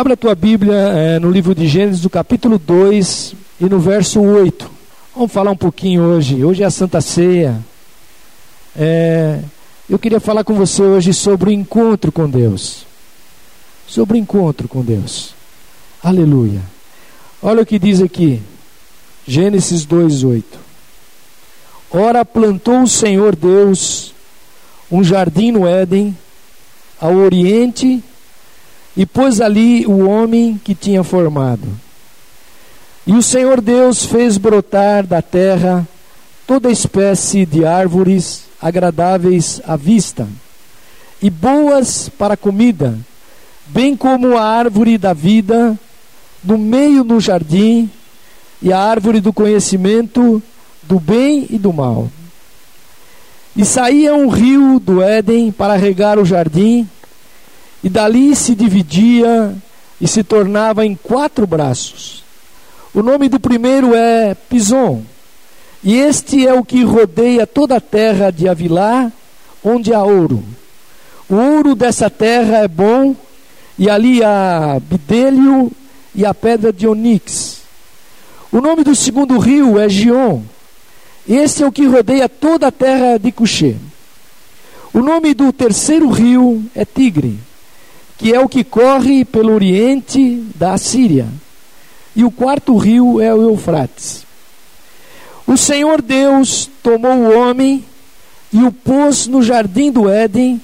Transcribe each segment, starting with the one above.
Abra a tua Bíblia é, no livro de Gênesis, do capítulo 2 e no verso 8. Vamos falar um pouquinho hoje. Hoje é a Santa Ceia. É, eu queria falar com você hoje sobre o encontro com Deus. Sobre o encontro com Deus. Aleluia. Olha o que diz aqui. Gênesis 2:8. Ora plantou o Senhor Deus um jardim no Éden, ao oriente, e pôs ali o homem que tinha formado. E o Senhor Deus fez brotar da terra toda espécie de árvores agradáveis à vista e boas para comida, bem como a árvore da vida no meio do jardim e a árvore do conhecimento do bem e do mal. E saía um rio do Éden para regar o jardim, e dali se dividia e se tornava em quatro braços. O nome do primeiro é Pison, e este é o que rodeia toda a terra de Avilá, onde há ouro. O ouro dessa terra é bom, e ali há bidélio e a pedra de onix. O nome do segundo rio é Gion. Este é o que rodeia toda a terra de Cuxê. O nome do terceiro rio é Tigre, que é o que corre pelo oriente da Assíria. E o quarto rio é o Eufrates. O Senhor Deus tomou o homem e o pôs no jardim do Éden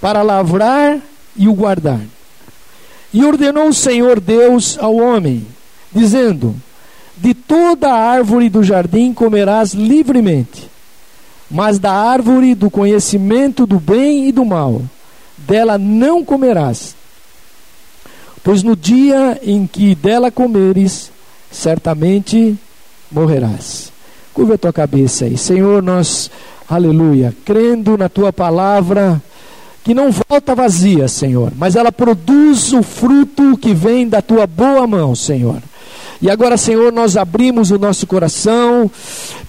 para lavrar e o guardar. E ordenou o Senhor Deus ao homem, dizendo: De toda a árvore do jardim comerás livremente, mas da árvore do conhecimento do bem e do mal, dela não comerás. Pois no dia em que dela comeres, certamente morrerás. Curva a tua cabeça aí. Senhor, nós, aleluia, crendo na tua palavra, que não volta vazia, Senhor, mas ela produz o fruto que vem da tua boa mão, Senhor. E agora, Senhor, nós abrimos o nosso coração,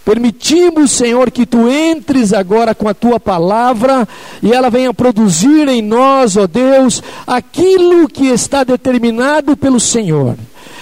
permitimos, Senhor, que tu entres agora com a tua palavra e ela venha produzir em nós, ó Deus, aquilo que está determinado pelo Senhor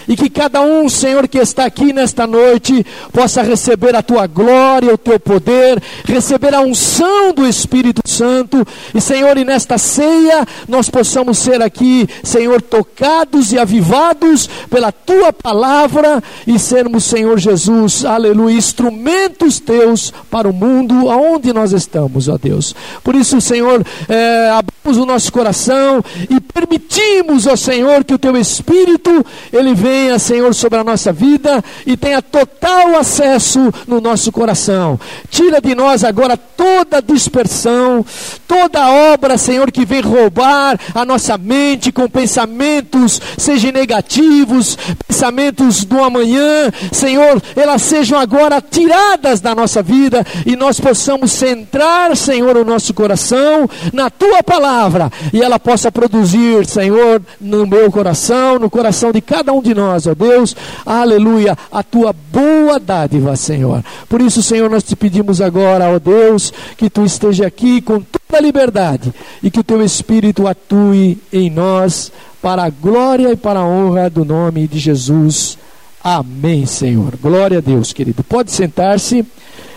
e que cada um, Senhor, que está aqui nesta noite, possa receber a tua glória, o teu poder, receber a unção do Espírito Santo, e Senhor, e nesta ceia nós possamos ser aqui, Senhor, tocados e avivados pela tua palavra e sermos, Senhor Jesus, aleluia, instrumentos teus para o mundo aonde nós estamos, ó Deus. Por isso, Senhor, é, abrimos o nosso coração e permitimos, ó Senhor, que o teu Espírito ele venha venha, Senhor, sobre a nossa vida e tenha total acesso no nosso coração. Tira de nós agora toda dispersão, toda obra, Senhor, que vem roubar a nossa mente com pensamentos, sejam negativos, pensamentos do amanhã, Senhor, elas sejam agora tiradas da nossa vida e nós possamos centrar, Senhor, o nosso coração na tua palavra e ela possa produzir, Senhor, no meu coração, no coração de cada um de nós nós, ó Deus, aleluia, a tua boa dádiva, Senhor. Por isso, Senhor, nós te pedimos agora, ó Deus, que tu esteja aqui com toda a liberdade e que o teu Espírito atue em nós para a glória e para a honra do nome de Jesus. Amém, Senhor. Glória a Deus, querido. Pode sentar-se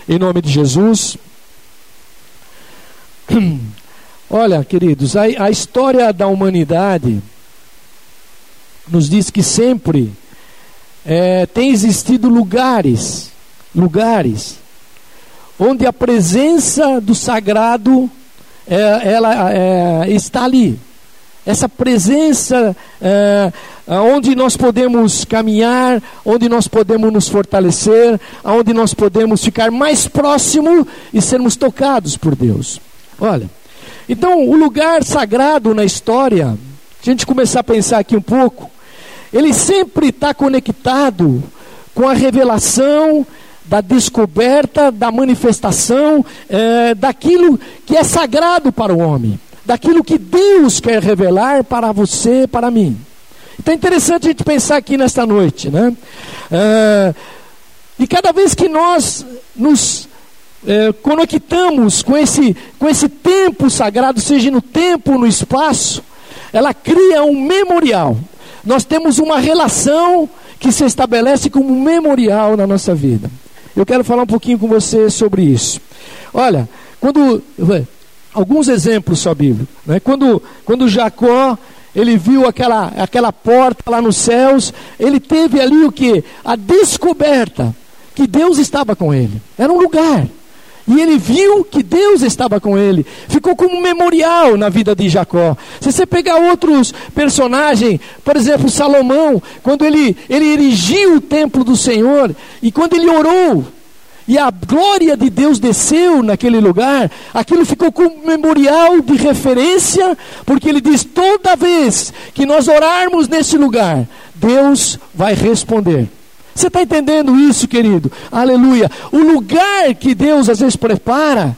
em nome de Jesus. Olha, queridos, a, a história da humanidade nos diz que sempre é, tem existido lugares, lugares, onde a presença do sagrado é, ela é, está ali. Essa presença é, onde nós podemos caminhar, onde nós podemos nos fortalecer, onde nós podemos ficar mais próximo e sermos tocados por Deus. Olha, então o lugar sagrado na história, se a gente começar a pensar aqui um pouco, ele sempre está conectado com a revelação da descoberta, da manifestação é, daquilo que é sagrado para o homem, daquilo que Deus quer revelar para você, para mim. Então é interessante a gente pensar aqui nesta noite, né? É, e cada vez que nós nos é, conectamos com esse, com esse tempo sagrado, seja no tempo no espaço, ela cria um memorial, nós temos uma relação que se estabelece como um memorial na nossa vida. Eu quero falar um pouquinho com você sobre isso. Olha, quando alguns exemplos só bíblicos, né? Quando quando Jacó ele viu aquela aquela porta lá nos céus, ele teve ali o que? A descoberta que Deus estava com ele. Era um lugar. E ele viu que Deus estava com ele. Ficou como um memorial na vida de Jacó. Se você pegar outros personagens, por exemplo, Salomão, quando ele, ele erigiu o templo do Senhor, e quando ele orou, e a glória de Deus desceu naquele lugar, aquilo ficou como memorial de referência, porque ele diz: toda vez que nós orarmos nesse lugar, Deus vai responder. Você está entendendo isso, querido? Aleluia. O lugar que Deus às vezes prepara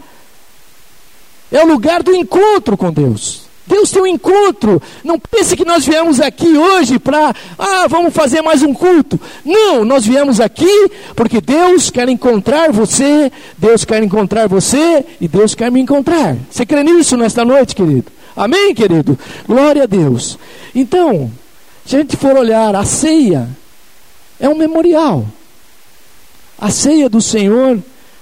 é o lugar do encontro com Deus. Deus tem um encontro. Não pense que nós viemos aqui hoje para, ah, vamos fazer mais um culto. Não, nós viemos aqui porque Deus quer encontrar você, Deus quer encontrar você e Deus quer me encontrar. Você crê nisso nesta noite, querido? Amém, querido? Glória a Deus. Então, se a gente for olhar a ceia, é um memorial. A ceia do Senhor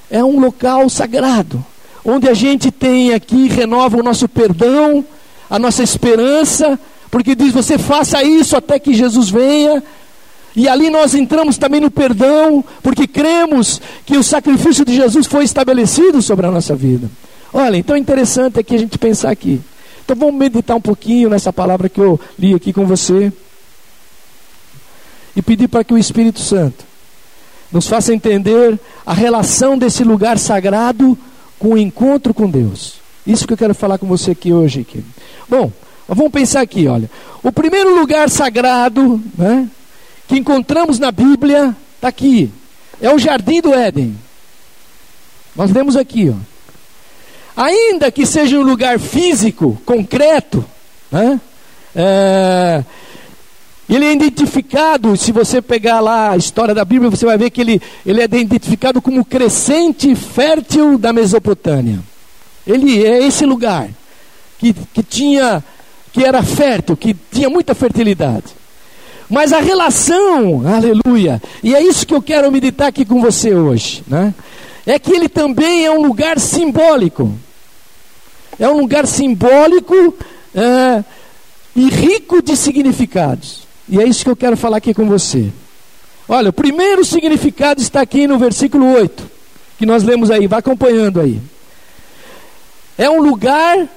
é um local sagrado, onde a gente tem aqui, renova o nosso perdão, a nossa esperança, porque diz: você faça isso até que Jesus venha. E ali nós entramos também no perdão, porque cremos que o sacrifício de Jesus foi estabelecido sobre a nossa vida. Olha, então é interessante aqui a gente pensar aqui. Então vamos meditar um pouquinho nessa palavra que eu li aqui com você e pedir para que o Espírito Santo nos faça entender a relação desse lugar sagrado com o encontro com Deus. Isso que eu quero falar com você aqui hoje. Aqui. Bom, vamos pensar aqui, olha. O primeiro lugar sagrado né, que encontramos na Bíblia está aqui. É o Jardim do Éden. Nós lemos aqui, ó. Ainda que seja um lugar físico, concreto, né, é, ele é identificado, se você pegar lá a história da Bíblia, você vai ver que ele, ele é identificado como crescente fértil da Mesopotâmia. Ele é esse lugar que, que tinha, que era fértil, que tinha muita fertilidade. Mas a relação, aleluia, e é isso que eu quero meditar aqui com você hoje, né? É que ele também é um lugar simbólico. É um lugar simbólico é, e rico de significados. E é isso que eu quero falar aqui com você. Olha, o primeiro significado está aqui no versículo 8, que nós lemos aí, vai acompanhando aí. É um lugar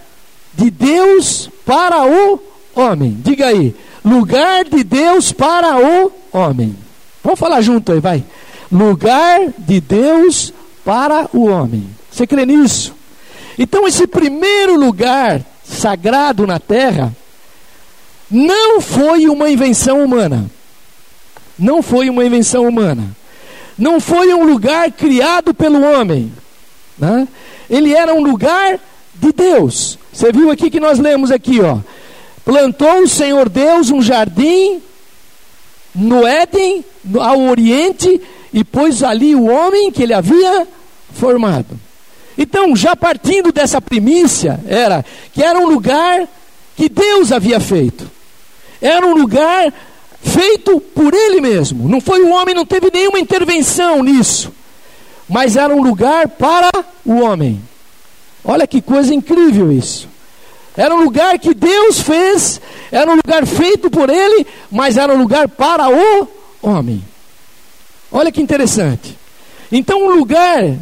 de Deus para o homem. Diga aí, lugar de Deus para o homem. Vamos falar junto aí, vai. Lugar de Deus para o homem. Você crê nisso? Então, esse primeiro lugar sagrado na terra não foi uma invenção humana. Não foi uma invenção humana. Não foi um lugar criado pelo homem. Né? Ele era um lugar de Deus. Você viu aqui que nós lemos aqui, ó. Plantou o Senhor Deus um jardim no Éden, ao Oriente, e pôs ali o homem que ele havia formado. Então, já partindo dessa primícia, era que era um lugar que Deus havia feito. Era um lugar feito por ele mesmo. Não foi o homem, não teve nenhuma intervenção nisso. Mas era um lugar para o homem. Olha que coisa incrível isso. Era um lugar que Deus fez, era um lugar feito por ele, mas era um lugar para o homem. Olha que interessante. Então, um lugar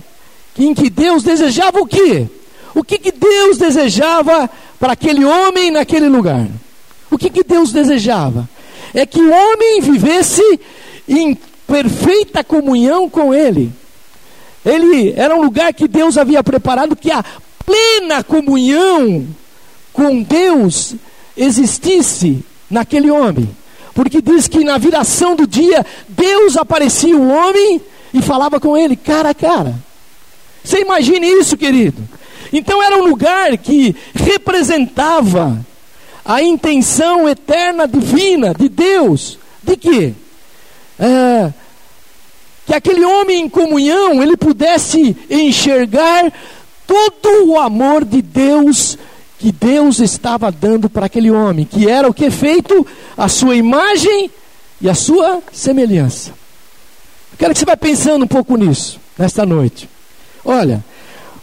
em que Deus desejava o quê? O que, que Deus desejava para aquele homem naquele lugar? O que, que Deus desejava? É que o homem vivesse em perfeita comunhão com Ele. Ele era um lugar que Deus havia preparado que a plena comunhão com Deus existisse naquele homem. Porque diz que na viração do dia, Deus aparecia o homem e falava com ele cara a cara. Você imagine isso, querido. Então era um lugar que representava a intenção eterna divina de Deus, de que é, que aquele homem em comunhão ele pudesse enxergar todo o amor de Deus que Deus estava dando para aquele homem, que era o que feito a sua imagem e a sua semelhança. quero que você vá pensando um pouco nisso nesta noite. Olha,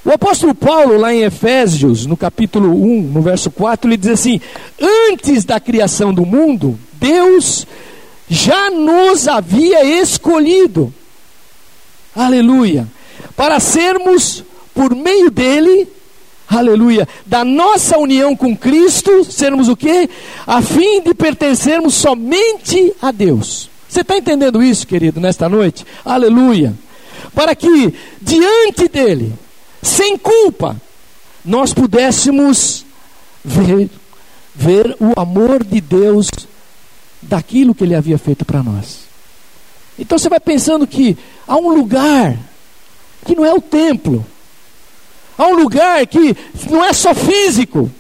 o apóstolo Paulo, lá em Efésios, no capítulo 1, no verso 4, ele diz assim: Antes da criação do mundo, Deus já nos havia escolhido, aleluia, para sermos, por meio dele, aleluia, da nossa união com Cristo, sermos o quê? A fim de pertencermos somente a Deus. Você está entendendo isso, querido, nesta noite? Aleluia. Para que diante dele, sem culpa, nós pudéssemos ver, ver o amor de Deus daquilo que ele havia feito para nós. Então você vai pensando que há um lugar que não é o templo, Há um lugar que não é só físico.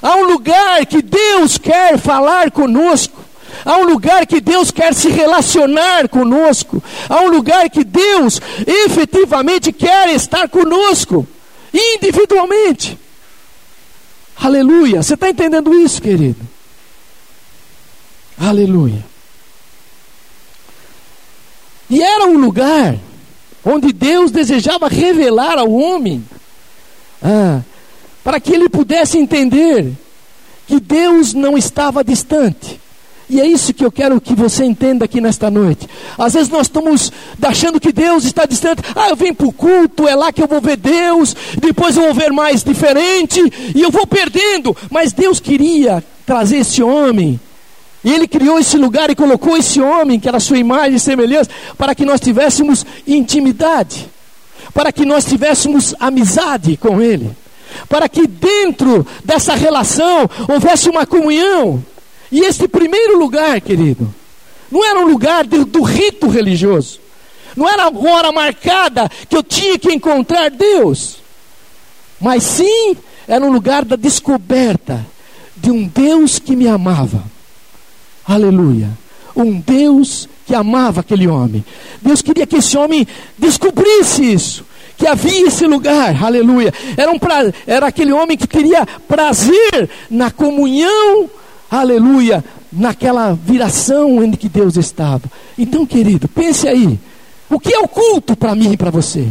Há um lugar que Deus quer falar conosco. Há um lugar que Deus quer se relacionar conosco. Há um lugar que Deus efetivamente quer estar conosco, individualmente. Aleluia. Você está entendendo isso, querido? Aleluia. E era um lugar onde Deus desejava revelar ao homem ah, para que ele pudesse entender que Deus não estava distante. E é isso que eu quero que você entenda aqui nesta noite. Às vezes nós estamos achando que Deus está distante. Ah, eu venho para o culto, é lá que eu vou ver Deus, depois eu vou ver mais diferente, e eu vou perdendo. Mas Deus queria trazer esse homem. E Ele criou esse lugar e colocou esse homem, que era sua imagem e semelhança, para que nós tivéssemos intimidade para que nós tivéssemos amizade com Ele, para que dentro dessa relação houvesse uma comunhão. E este primeiro lugar, querido, não era um lugar de, do rito religioso, não era a hora marcada que eu tinha que encontrar Deus, mas sim era um lugar da descoberta de um Deus que me amava. Aleluia. Um Deus que amava aquele homem. Deus queria que esse homem descobrisse isso. Que havia esse lugar, aleluia. Era, um pra, era aquele homem que teria prazer na comunhão, aleluia, naquela viração em que Deus estava. Então, querido, pense aí: o que é o culto para mim e para você?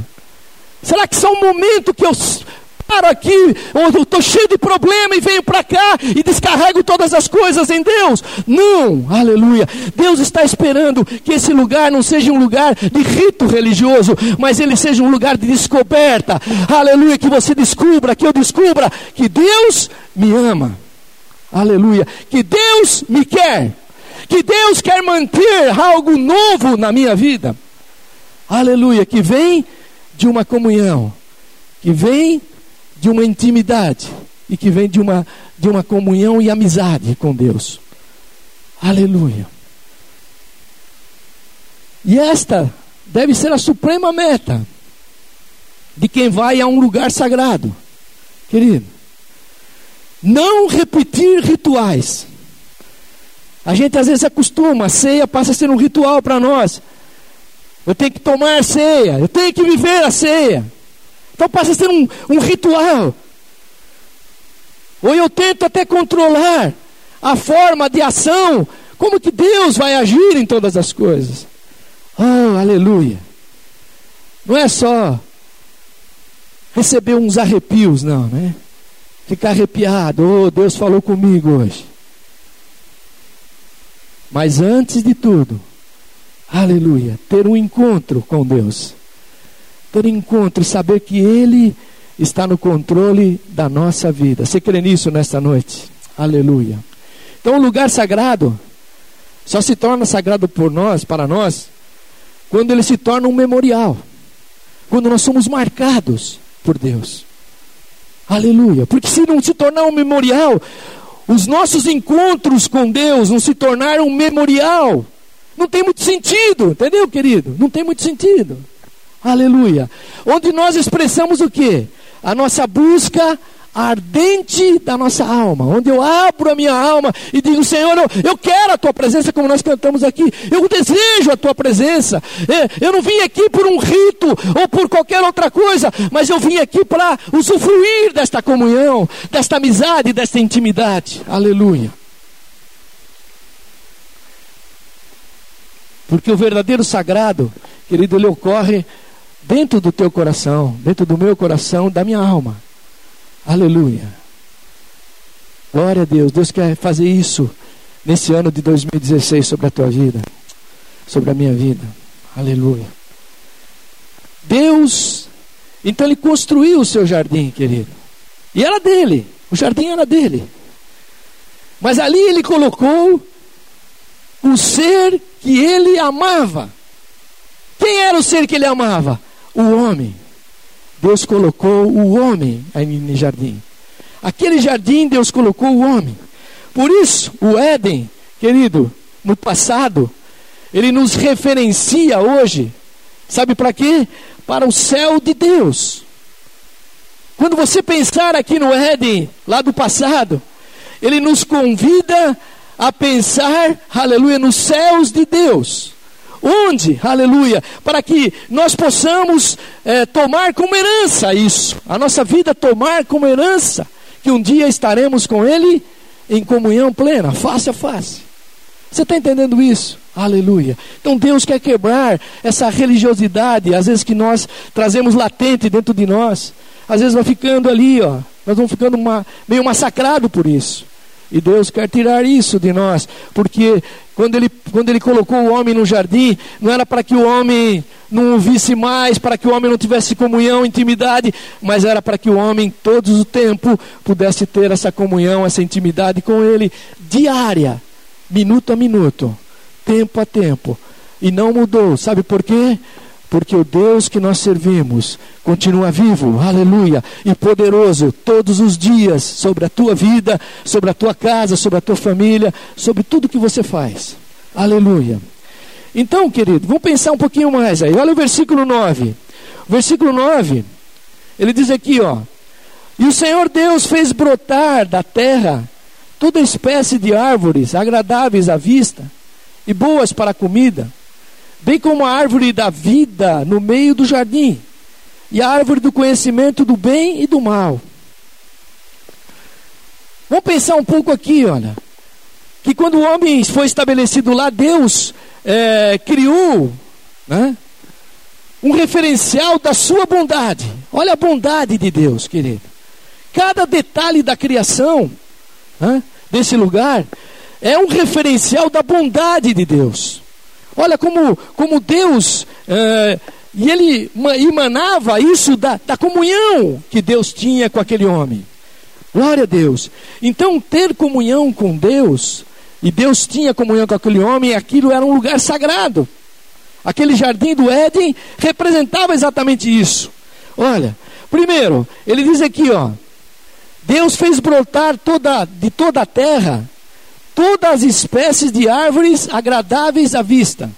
Será que só um momento que eu paro aqui, eu estou cheio de problema e venho para cá e descarrego todas as coisas em Deus. Não, aleluia. Deus está esperando que esse lugar não seja um lugar de rito religioso, mas ele seja um lugar de descoberta. Aleluia, que você descubra, que eu descubra que Deus me ama. Aleluia, que Deus me quer. Que Deus quer manter algo novo na minha vida. Aleluia, que vem de uma comunhão, que vem de uma intimidade e que vem de uma, de uma comunhão e amizade com Deus. Aleluia. E esta deve ser a suprema meta de quem vai a um lugar sagrado, querido. Não repetir rituais. A gente às vezes acostuma, a ceia passa a ser um ritual para nós. Eu tenho que tomar a ceia, eu tenho que viver a ceia. Então passa a ser um, um ritual. Ou eu tento até controlar a forma de ação, como que Deus vai agir em todas as coisas. Oh, aleluia. Não é só receber uns arrepios, não, né? Ficar arrepiado, oh, Deus falou comigo hoje. Mas antes de tudo, aleluia, ter um encontro com Deus ter encontro e saber que Ele está no controle da nossa vida. Você crê nisso nesta noite? Aleluia. Então, o lugar sagrado só se torna sagrado por nós, para nós, quando ele se torna um memorial. Quando nós somos marcados por Deus. Aleluia. Porque se não se tornar um memorial, os nossos encontros com Deus não se tornaram um memorial. Não tem muito sentido, entendeu, querido? Não tem muito sentido. Aleluia. Onde nós expressamos o que? A nossa busca ardente da nossa alma, onde eu abro a minha alma e digo, Senhor, eu, eu quero a tua presença, como nós cantamos aqui, eu desejo a tua presença. É, eu não vim aqui por um rito ou por qualquer outra coisa, mas eu vim aqui para usufruir desta comunhão, desta amizade, desta intimidade. Aleluia. Porque o verdadeiro sagrado, querido, ele ocorre dentro do teu coração, dentro do meu coração, da minha alma. Aleluia. Glória a Deus. Deus quer fazer isso nesse ano de 2016 sobre a tua vida, sobre a minha vida. Aleluia. Deus, então ele construiu o seu jardim, querido. E era dele. O jardim era dele. Mas ali ele colocou o ser que ele amava. Quem era o ser que ele amava? O homem. Deus colocou o homem no jardim. Aquele jardim Deus colocou o homem. Por isso, o Éden, querido, no passado, ele nos referencia hoje, sabe para quê? Para o céu de Deus. Quando você pensar aqui no Éden, lá do passado, ele nos convida a pensar, aleluia, nos céus de Deus. Onde? Aleluia. Para que nós possamos é, tomar como herança isso. A nossa vida tomar como herança. Que um dia estaremos com Ele em comunhão plena, face a face. Você está entendendo isso? Aleluia. Então Deus quer quebrar essa religiosidade, às vezes que nós trazemos latente dentro de nós. Às vezes vai ficando ali, ó. Nós vamos ficando uma, meio massacrado por isso. E Deus quer tirar isso de nós, porque quando ele, quando ele colocou o homem no jardim, não era para que o homem não o visse mais, para que o homem não tivesse comunhão, intimidade, mas era para que o homem, todo o tempo, pudesse ter essa comunhão, essa intimidade com ele, diária, minuto a minuto, tempo a tempo. E não mudou, sabe por quê? Porque o Deus que nós servimos continua vivo, aleluia, e poderoso todos os dias sobre a tua vida, sobre a tua casa, sobre a tua família, sobre tudo que você faz, aleluia. Então, querido, vamos pensar um pouquinho mais aí, olha o versículo 9. O versículo 9, ele diz aqui, ó: E o Senhor Deus fez brotar da terra toda espécie de árvores agradáveis à vista e boas para a comida bem como a árvore da vida no meio do jardim, e a árvore do conhecimento do bem e do mal. Vamos pensar um pouco aqui, olha. Que quando o homem foi estabelecido lá, Deus é, criou né, um referencial da sua bondade. Olha a bondade de Deus, querido. Cada detalhe da criação né, desse lugar é um referencial da bondade de Deus. Olha como, como Deus, é, e ele emanava isso da, da comunhão que Deus tinha com aquele homem. Glória a Deus. Então, ter comunhão com Deus, e Deus tinha comunhão com aquele homem, aquilo era um lugar sagrado. Aquele jardim do Éden representava exatamente isso. Olha, primeiro, ele diz aqui, ó, Deus fez brotar toda, de toda a terra todas as espécies de árvores agradáveis à vista.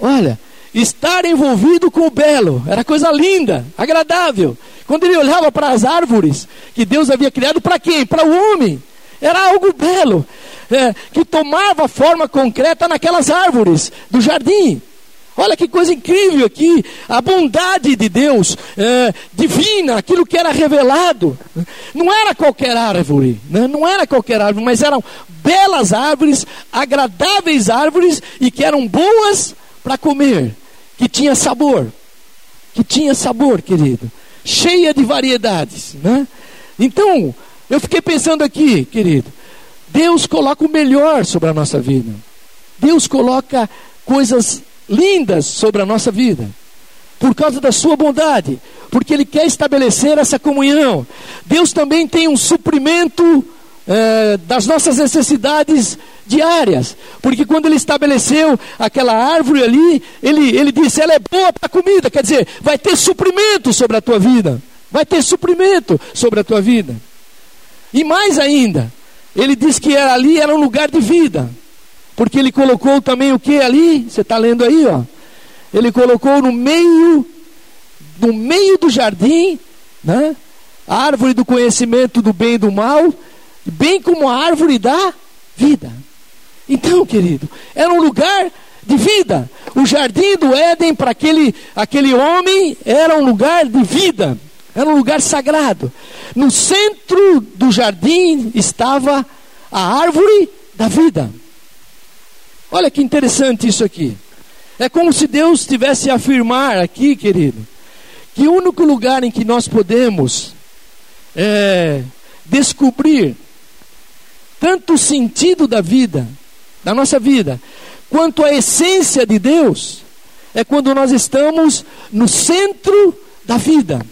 Olha, estar envolvido com o belo era coisa linda, agradável. Quando ele olhava para as árvores que Deus havia criado, para quem? Para o homem. Era algo belo, é, que tomava forma concreta naquelas árvores do jardim. Olha que coisa incrível aqui, a bondade de Deus, é, divina, aquilo que era revelado. Não era qualquer árvore, né? não era qualquer árvore, mas eram belas árvores, agradáveis árvores e que eram boas para comer, que tinha sabor, que tinha sabor, querido, cheia de variedades, né? Então, eu fiquei pensando aqui, querido, Deus coloca o melhor sobre a nossa vida. Deus coloca coisas lindas sobre a nossa vida, por causa da sua bondade, porque Ele quer estabelecer essa comunhão. Deus também tem um suprimento é, das nossas necessidades diárias, porque quando Ele estabeleceu aquela árvore ali, Ele, ele disse: ela é boa para comida, quer dizer, vai ter suprimento sobre a tua vida, vai ter suprimento sobre a tua vida. E mais ainda, Ele disse que ali era um lugar de vida. Porque ele colocou também o que ali? Você está lendo aí, ó. Ele colocou no meio, no meio do jardim, né? a árvore do conhecimento do bem e do mal, bem como a árvore da vida. Então, querido, era um lugar de vida. O jardim do Éden para aquele, aquele homem era um lugar de vida, era um lugar sagrado. No centro do jardim estava a árvore da vida. Olha que interessante isso aqui. É como se Deus tivesse a afirmar aqui, querido, que o único lugar em que nós podemos é, descobrir tanto o sentido da vida, da nossa vida, quanto a essência de Deus, é quando nós estamos no centro da vida,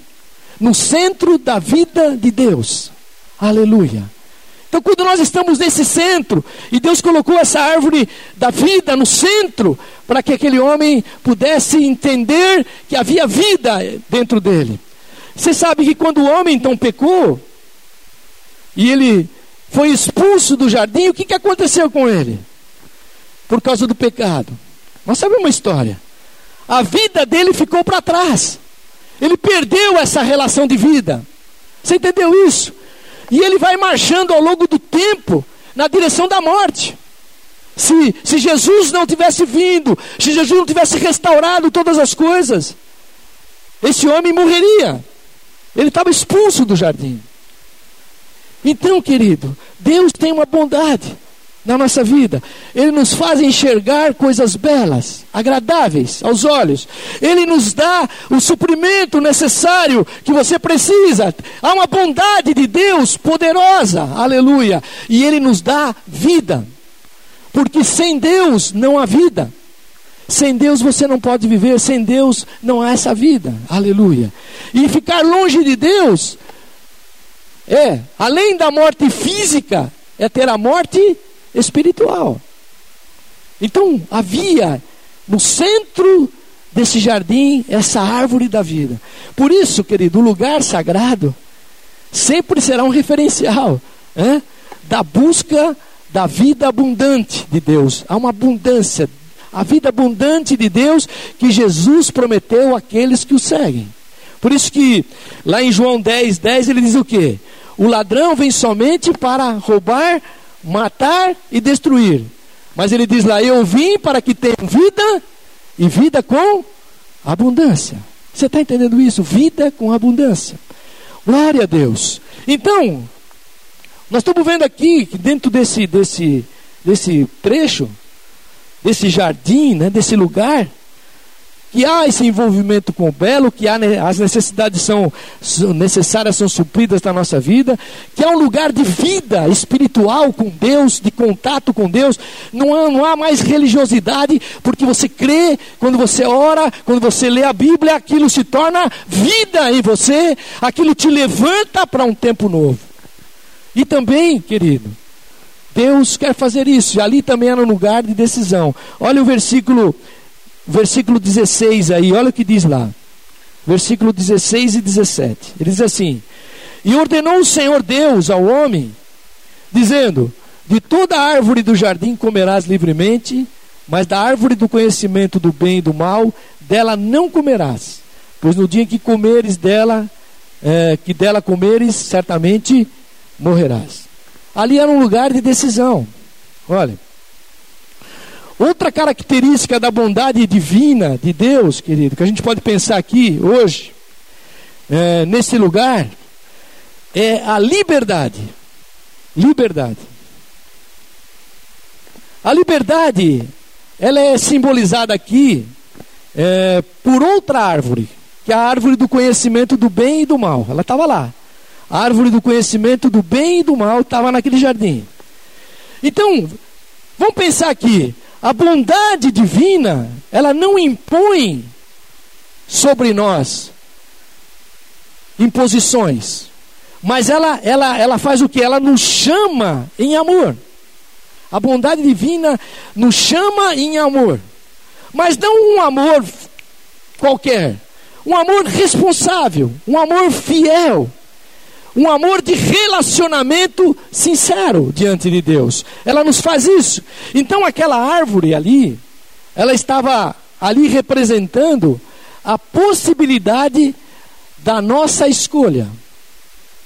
no centro da vida de Deus. Aleluia. Então, quando nós estamos nesse centro, e Deus colocou essa árvore da vida no centro, para que aquele homem pudesse entender que havia vida dentro dele. Você sabe que quando o homem então pecou, e ele foi expulso do jardim, o que, que aconteceu com ele? Por causa do pecado. Nós sabemos uma história. A vida dele ficou para trás. Ele perdeu essa relação de vida. Você entendeu isso? E ele vai marchando ao longo do tempo na direção da morte. Se, se Jesus não tivesse vindo, se Jesus não tivesse restaurado todas as coisas, esse homem morreria. Ele estava expulso do jardim. Então, querido, Deus tem uma bondade na nossa vida. Ele nos faz enxergar coisas belas, agradáveis aos olhos. Ele nos dá o suprimento necessário que você precisa. Há uma bondade de Deus poderosa, aleluia. E Ele nos dá vida, porque sem Deus não há vida. Sem Deus você não pode viver, sem Deus não há essa vida, aleluia. E ficar longe de Deus é, além da morte física, é ter a morte espiritual. Então havia no centro desse jardim essa árvore da vida. Por isso, querido, o lugar sagrado sempre será um referencial é? da busca da vida abundante de Deus. Há uma abundância, a vida abundante de Deus que Jesus prometeu àqueles que o seguem. Por isso que lá em João 10, 10 ele diz o que? O ladrão vem somente para roubar, matar e destruir. Mas ele diz lá: Eu vim para que tenham vida e vida com abundância. Você está entendendo isso? Vida com abundância. Glória a Deus. Então, nós estamos vendo aqui que dentro desse, desse, desse trecho, desse jardim, né, desse lugar, que há esse envolvimento com o belo, que há, as necessidades são necessárias são supridas na nossa vida, que há um lugar de vida espiritual com Deus, de contato com Deus. Não há, não há mais religiosidade, porque você crê, quando você ora, quando você lê a Bíblia, aquilo se torna vida em você, aquilo te levanta para um tempo novo. E também, querido, Deus quer fazer isso, e ali também era um lugar de decisão. Olha o versículo versículo 16 aí, olha o que diz lá. Versículo 16 e 17. Ele diz assim: E ordenou o Senhor Deus ao homem, dizendo: De toda árvore do jardim comerás livremente, mas da árvore do conhecimento do bem e do mal, dela não comerás, pois no dia que comeres dela, é, que dela comeres, certamente morrerás. Ali era um lugar de decisão. Olha, Outra característica da bondade divina de Deus, querido, que a gente pode pensar aqui hoje, é, nesse lugar, é a liberdade. Liberdade. A liberdade, ela é simbolizada aqui é, por outra árvore, que é a árvore do conhecimento do bem e do mal. Ela estava lá. A árvore do conhecimento do bem e do mal estava naquele jardim. Então, vamos pensar aqui. A bondade divina, ela não impõe sobre nós imposições, mas ela, ela, ela faz o que? Ela nos chama em amor. A bondade divina nos chama em amor, mas não um amor qualquer, um amor responsável, um amor fiel, um amor de relacionamento sincero diante de Deus. Ela nos faz isso. Então aquela árvore ali, ela estava ali representando a possibilidade da nossa escolha.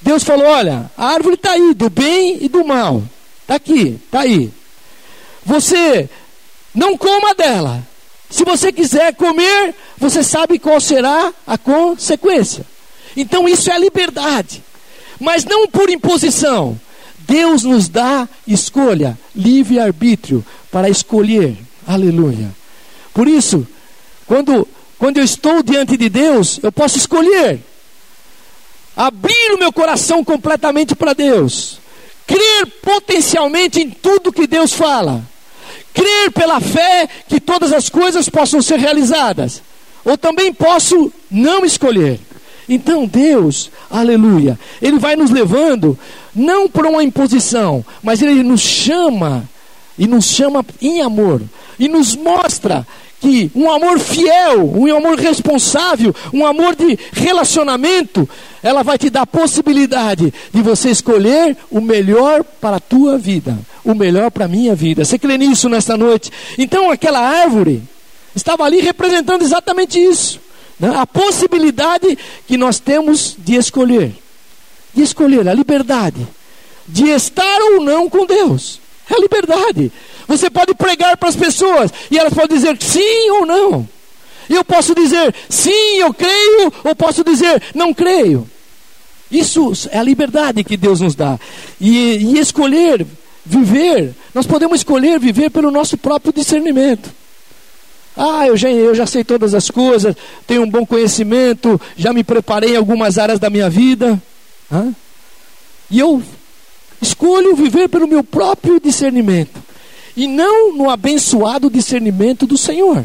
Deus falou: olha, a árvore está aí, do bem e do mal. Está aqui, está aí. Você não coma dela. Se você quiser comer, você sabe qual será a consequência. Então isso é liberdade. Mas não por imposição. Deus nos dá escolha, livre-arbítrio para escolher. Aleluia. Por isso, quando, quando eu estou diante de Deus, eu posso escolher abrir o meu coração completamente para Deus, crer potencialmente em tudo que Deus fala, crer pela fé que todas as coisas possam ser realizadas, ou também posso não escolher. Então Deus, aleluia, Ele vai nos levando, não por uma imposição, mas Ele nos chama, e nos chama em amor, e nos mostra que um amor fiel, um amor responsável, um amor de relacionamento, ela vai te dar a possibilidade de você escolher o melhor para a tua vida, o melhor para a minha vida. Você crê nisso nesta noite? Então aquela árvore estava ali representando exatamente isso. Né? A possibilidade que nós temos de escolher. De escolher a liberdade. De estar ou não com Deus. É a liberdade. Você pode pregar para as pessoas e elas podem dizer sim ou não. Eu posso dizer sim, eu creio, ou posso dizer não creio. Isso é a liberdade que Deus nos dá. E, e escolher viver, nós podemos escolher viver pelo nosso próprio discernimento. Ah, eu já, eu já sei todas as coisas, tenho um bom conhecimento, já me preparei em algumas áreas da minha vida. Ah? E eu escolho viver pelo meu próprio discernimento e não no abençoado discernimento do Senhor.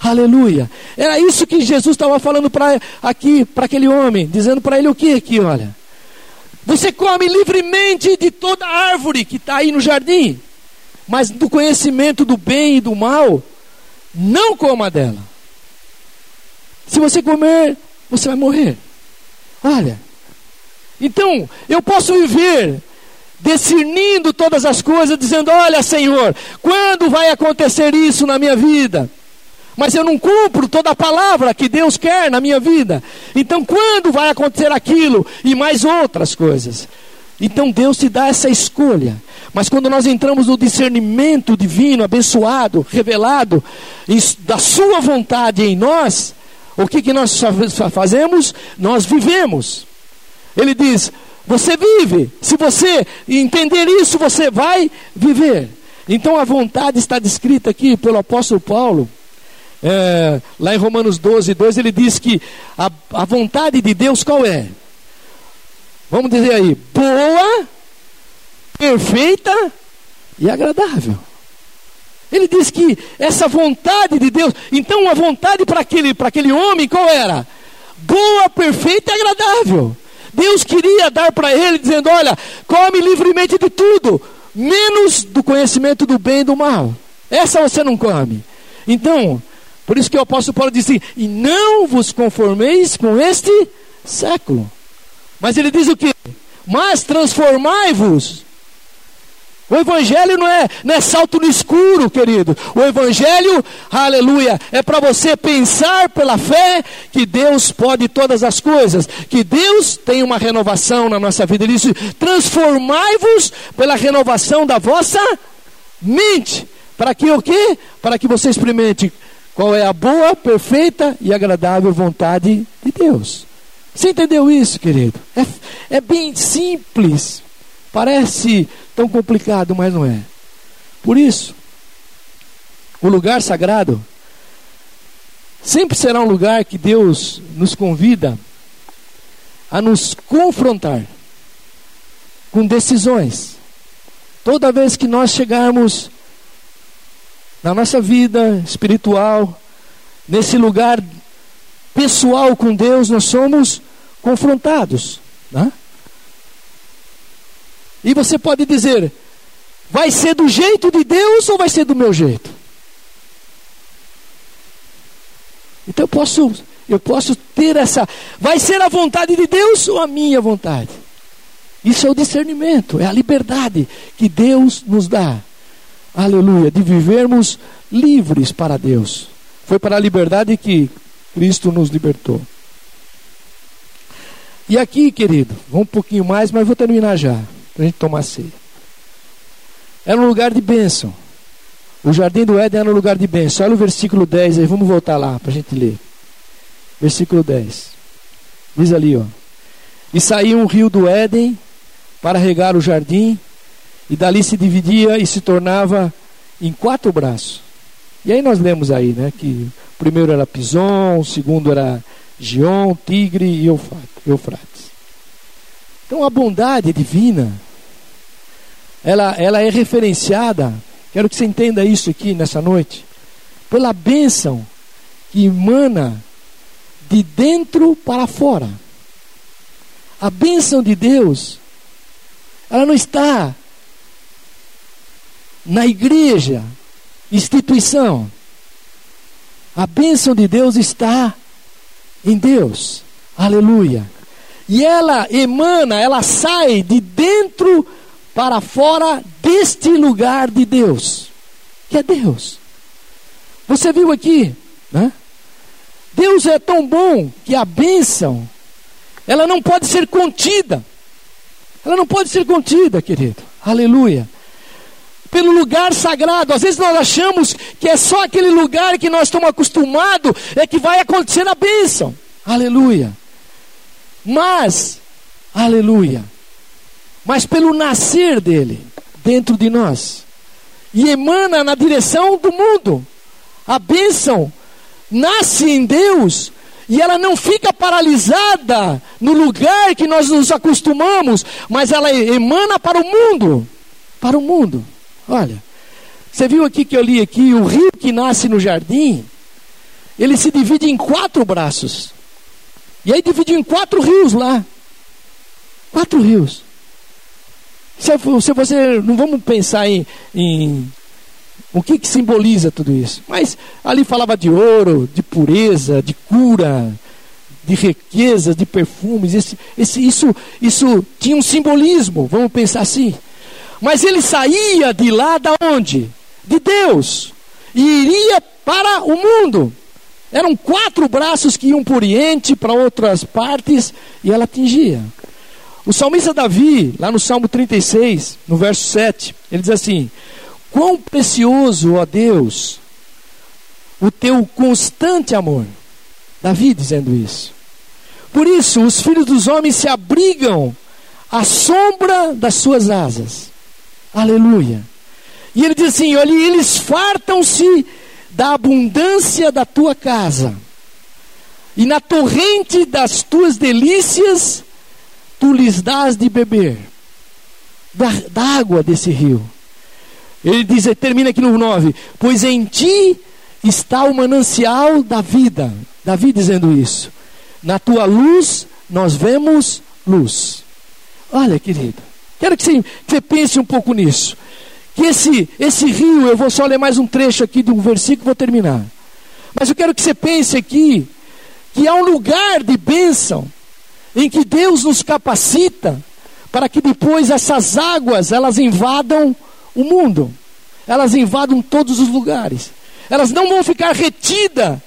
Aleluia. Era isso que Jesus estava falando para aqui, para aquele homem, dizendo para ele o que aqui, olha. Você come livremente de toda árvore que está aí no jardim, mas do conhecimento do bem e do mal, não coma dela. Se você comer, você vai morrer. Olha. Então, eu posso viver discernindo todas as coisas, dizendo: Olha, Senhor, quando vai acontecer isso na minha vida? Mas eu não cumpro toda a palavra que Deus quer na minha vida. Então, quando vai acontecer aquilo e mais outras coisas? Então, Deus te dá essa escolha. Mas quando nós entramos no discernimento divino, abençoado, revelado, da Sua vontade em nós, o que, que nós fazemos? Nós vivemos. Ele diz: você vive. Se você entender isso, você vai viver. Então a vontade está descrita aqui pelo apóstolo Paulo. É, lá em Romanos 12, 2, ele diz que a, a vontade de Deus qual é? Vamos dizer aí, boa, perfeita e agradável. Ele diz que essa vontade de Deus, então a vontade para aquele, para aquele homem qual era? Boa, perfeita e agradável. Deus queria dar para ele, dizendo: Olha, come livremente de tudo, menos do conhecimento do bem e do mal. Essa você não come. Então, por isso que o apóstolo Paulo disse: E não vos conformeis com este século. Mas ele diz o que? Mas transformai-vos o Evangelho não é, não é salto no escuro, querido. O Evangelho, aleluia, é para você pensar pela fé que Deus pode todas as coisas, que Deus tem uma renovação na nossa vida. Ele diz: transformai-vos pela renovação da vossa mente. Para que o quê? Para que você experimente qual é a boa, perfeita e agradável vontade de Deus. Você entendeu isso, querido? É, é bem simples. Parece tão complicado, mas não é. Por isso, o lugar sagrado sempre será um lugar que Deus nos convida a nos confrontar com decisões. Toda vez que nós chegarmos na nossa vida espiritual, nesse lugar pessoal com Deus, nós somos confrontados. Né? E você pode dizer: vai ser do jeito de Deus ou vai ser do meu jeito? Então eu posso, eu posso ter essa. Vai ser a vontade de Deus ou a minha vontade? Isso é o discernimento, é a liberdade que Deus nos dá. Aleluia, de vivermos livres para Deus. Foi para a liberdade que Cristo nos libertou. E aqui, querido, vamos um pouquinho mais, mas vou terminar já, para a gente tomar ceia. Era um lugar de bênção. O jardim do Éden era um lugar de bênção. Olha o versículo 10 aí, vamos voltar lá para a gente ler. Versículo 10. Diz ali, ó. E saía um rio do Éden para regar o jardim, e dali se dividia e se tornava em quatro braços. E aí nós lemos aí, né, que primeiro era Pison, segundo era Gion, Tigre e Eufrates. Então a bondade divina, ela, ela é referenciada, quero que você entenda isso aqui nessa noite, pela bênção que emana de dentro para fora. A bênção de Deus, ela não está na igreja, instituição. A bênção de Deus está em Deus. Aleluia. E ela emana, ela sai de dentro para fora deste lugar de Deus, que é Deus. Você viu aqui, né? Deus é tão bom que a bênção, ela não pode ser contida. Ela não pode ser contida, querido. Aleluia pelo lugar sagrado. Às vezes nós achamos que é só aquele lugar que nós estamos acostumados é que vai acontecer a bênção. Aleluia. Mas, aleluia. Mas pelo nascer dele dentro de nós e emana na direção do mundo. A bênção nasce em Deus e ela não fica paralisada no lugar que nós nos acostumamos, mas ela emana para o mundo, para o mundo. Olha, você viu aqui que eu li aqui, o rio que nasce no jardim, ele se divide em quatro braços. E aí dividiu em quatro rios lá. Quatro rios. Se, se você. Não vamos pensar em, em o que, que simboliza tudo isso. Mas ali falava de ouro, de pureza, de cura, de riqueza, de perfumes. Esse, esse, isso, isso tinha um simbolismo, vamos pensar assim. Mas ele saía de lá da onde? De Deus. E iria para o mundo. Eram quatro braços que iam para o Oriente, para outras partes, e ela atingia. O salmista Davi, lá no Salmo 36, no verso 7, ele diz assim: Quão precioso, ó Deus, o teu constante amor. Davi dizendo isso. Por isso, os filhos dos homens se abrigam à sombra das suas asas. Aleluia. E ele diz assim: olha, eles fartam-se da abundância da tua casa, e na torrente das tuas delícias tu lhes dás de beber, da, da água desse rio. Ele diz, termina aqui no 9: Pois em ti está o manancial da vida. Davi dizendo isso. Na tua luz nós vemos luz. Olha, querido. Quero que você, que você pense um pouco nisso. Que esse, esse rio, eu vou só ler mais um trecho aqui de um versículo e vou terminar. Mas eu quero que você pense aqui que há um lugar de bênção em que Deus nos capacita para que depois essas águas elas invadam o mundo. Elas invadam todos os lugares. Elas não vão ficar retidas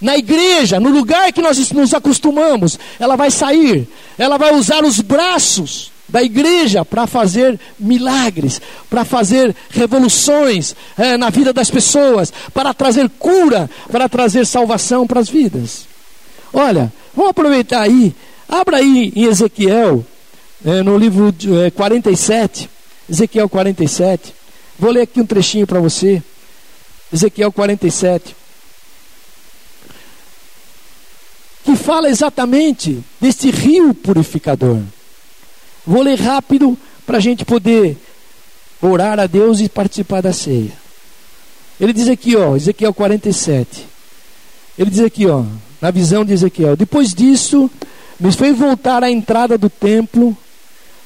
na igreja, no lugar que nós nos acostumamos. Ela vai sair, ela vai usar os braços da igreja para fazer milagres, para fazer revoluções é, na vida das pessoas, para trazer cura, para trazer salvação para as vidas. Olha, vamos aproveitar aí, abra aí em Ezequiel, é, no livro é, 47, Ezequiel 47. Vou ler aqui um trechinho para você. Ezequiel 47. Que fala exatamente deste rio purificador. Vou ler rápido para a gente poder orar a Deus e participar da ceia. Ele diz aqui, ó, Ezequiel 47. Ele diz aqui, ó, na visão de Ezequiel: Depois disso, me fez voltar à entrada do templo,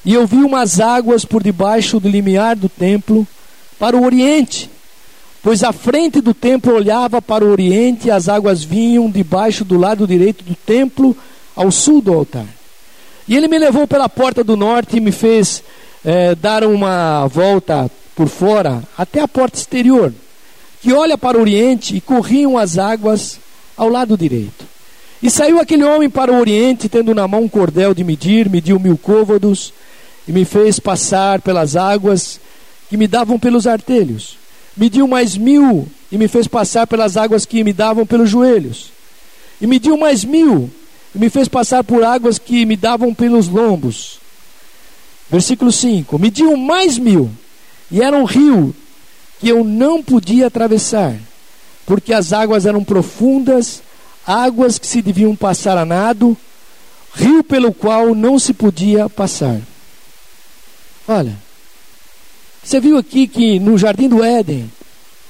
e eu vi umas águas por debaixo do limiar do templo, para o oriente. Pois a frente do templo olhava para o oriente, e as águas vinham debaixo do lado direito do templo, ao sul do altar. E ele me levou pela porta do norte e me fez é, dar uma volta por fora até a porta exterior, que olha para o oriente e corriam as águas ao lado direito. E saiu aquele homem para o oriente, tendo na mão um cordel de medir, mediu mil côvados, e me fez passar pelas águas que me davam pelos artelhos. Mediu mais mil, e me fez passar pelas águas que me davam pelos joelhos. E mediu mais mil, me fez passar por águas que me davam pelos lombos. Versículo 5: Mediu mais mil, e era um rio que eu não podia atravessar, porque as águas eram profundas, águas que se deviam passar a nado, rio pelo qual não se podia passar. Olha, você viu aqui que no jardim do Éden,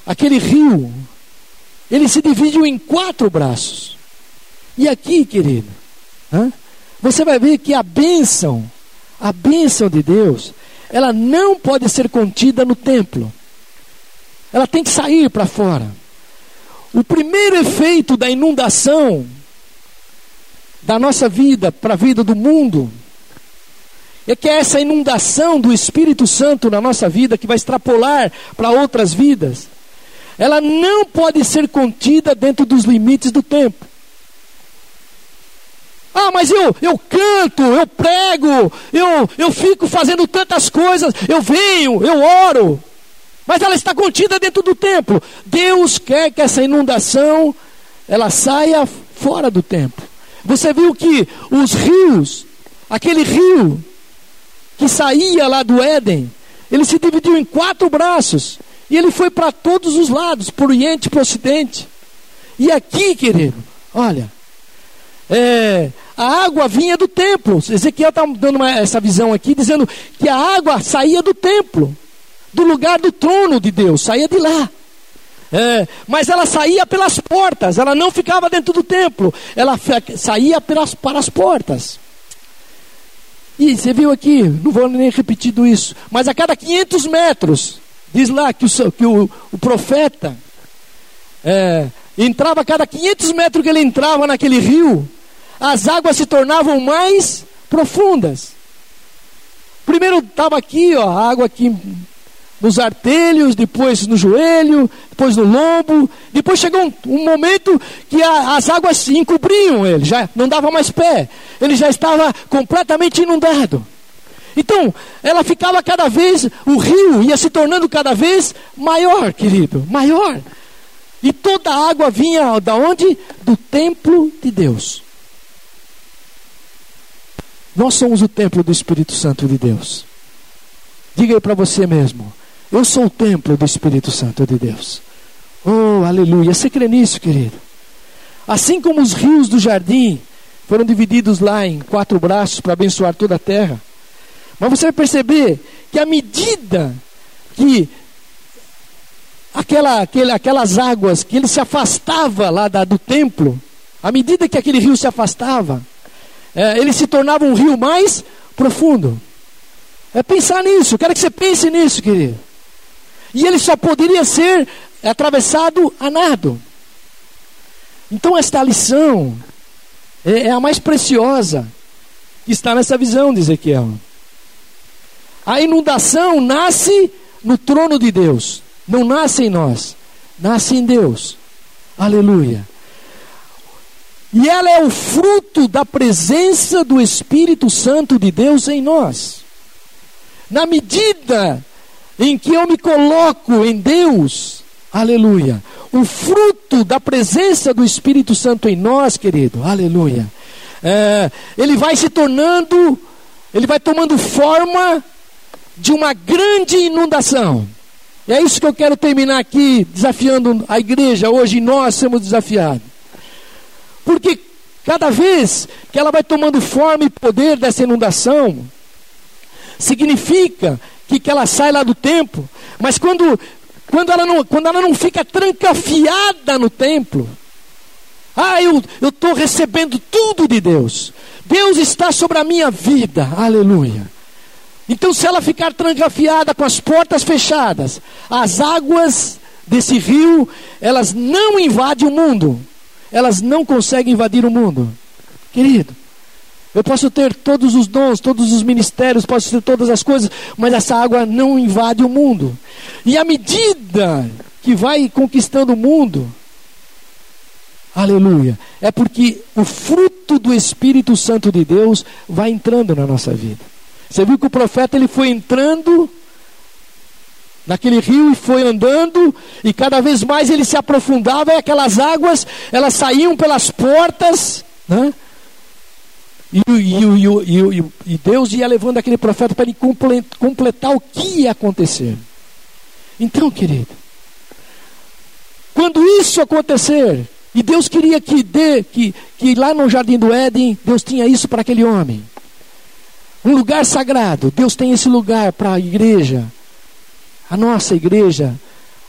aquele rio, ele se dividiu em quatro braços. E aqui, querido, você vai ver que a bênção, a bênção de Deus, ela não pode ser contida no templo. Ela tem que sair para fora. O primeiro efeito da inundação da nossa vida para a vida do mundo é que é essa inundação do Espírito Santo na nossa vida, que vai extrapolar para outras vidas, ela não pode ser contida dentro dos limites do tempo. Ah, mas eu, eu canto, eu prego, eu, eu fico fazendo tantas coisas, eu venho, eu oro. Mas ela está contida dentro do templo. Deus quer que essa inundação ela saia fora do templo. Você viu que os rios, aquele rio que saía lá do Éden, ele se dividiu em quatro braços e ele foi para todos os lados, para o Oriente e para o Ocidente. E aqui, querido, olha, é, a água vinha do templo. Ezequiel está dando uma, essa visão aqui, dizendo que a água saía do templo, do lugar do trono de Deus, saía de lá. É, mas ela saía pelas portas, ela não ficava dentro do templo, ela saía pelas, para as portas. E você viu aqui, não vou nem repetir isso, mas a cada 500 metros, diz lá que o, que o, o profeta é, entrava a cada 500 metros que ele entrava naquele rio, as águas se tornavam mais profundas. Primeiro estava aqui, ó, a água aqui nos artelhos, depois no joelho, depois no lombo. Depois chegou um, um momento que a, as águas encobriam ele, já não dava mais pé. Ele já estava completamente inundado. Então, ela ficava cada vez, o rio ia se tornando cada vez maior, querido, maior. E toda a água vinha da onde? Do templo de Deus. Nós somos o templo do Espírito Santo de Deus. Diga aí para você mesmo: Eu sou o templo do Espírito Santo de Deus. Oh, aleluia. Você crê nisso, querido? Assim como os rios do jardim foram divididos lá em quatro braços para abençoar toda a terra. Mas você vai perceber que à medida que aquela, aquele, aquelas águas, que ele se afastava lá da, do templo, à medida que aquele rio se afastava, é, ele se tornava um rio mais profundo. É pensar nisso, quero que você pense nisso, querido. E ele só poderia ser atravessado a nado. Então, esta lição é, é a mais preciosa que está nessa visão de Ezequiel. A inundação nasce no trono de Deus, não nasce em nós, nasce em Deus. Aleluia. E ela é o fruto da presença do Espírito Santo de Deus em nós. Na medida em que eu me coloco em Deus, aleluia, o fruto da presença do Espírito Santo em nós, querido, aleluia, é, ele vai se tornando, ele vai tomando forma de uma grande inundação. E é isso que eu quero terminar aqui, desafiando a igreja. Hoje nós somos desafiados. Porque cada vez que ela vai tomando forma e poder dessa inundação, significa que, que ela sai lá do templo, mas quando, quando, ela não, quando ela não fica trancafiada no templo, ah, eu estou recebendo tudo de Deus, Deus está sobre a minha vida, aleluia. Então, se ela ficar trancafiada com as portas fechadas, as águas desse rio, elas não invadem o mundo elas não conseguem invadir o mundo. Querido, eu posso ter todos os dons, todos os ministérios, posso ter todas as coisas, mas essa água não invade o mundo. E à medida que vai conquistando o mundo, Aleluia. É porque o fruto do Espírito Santo de Deus vai entrando na nossa vida. Você viu que o profeta ele foi entrando naquele rio e foi andando e cada vez mais ele se aprofundava e aquelas águas elas saíam pelas portas, né? E, e, e, e Deus ia levando aquele profeta para ele completar o que ia acontecer. Então, querido, quando isso acontecer, e Deus queria que, dê, que, que lá no jardim do Éden, Deus tinha isso para aquele homem. Um lugar sagrado. Deus tem esse lugar para a igreja. A nossa igreja,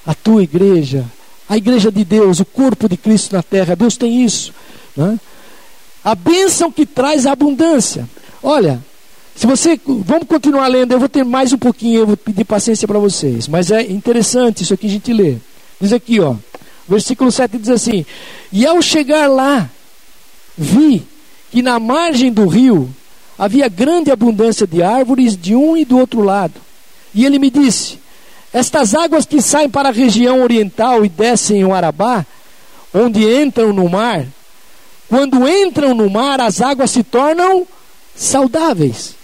a tua igreja, a igreja de Deus, o corpo de Cristo na terra. Deus tem isso. Né? A bênção que traz a abundância. Olha, se você. Vamos continuar lendo, eu vou ter mais um pouquinho, eu vou pedir paciência para vocês. Mas é interessante isso aqui a gente lê. Diz aqui, ó. Versículo 7 diz assim: E ao chegar lá, vi que na margem do rio havia grande abundância de árvores de um e do outro lado. E ele me disse: Estas águas que saem para a região oriental e descem o Arabá, onde entram no mar, quando entram no mar, as águas se tornam saudáveis.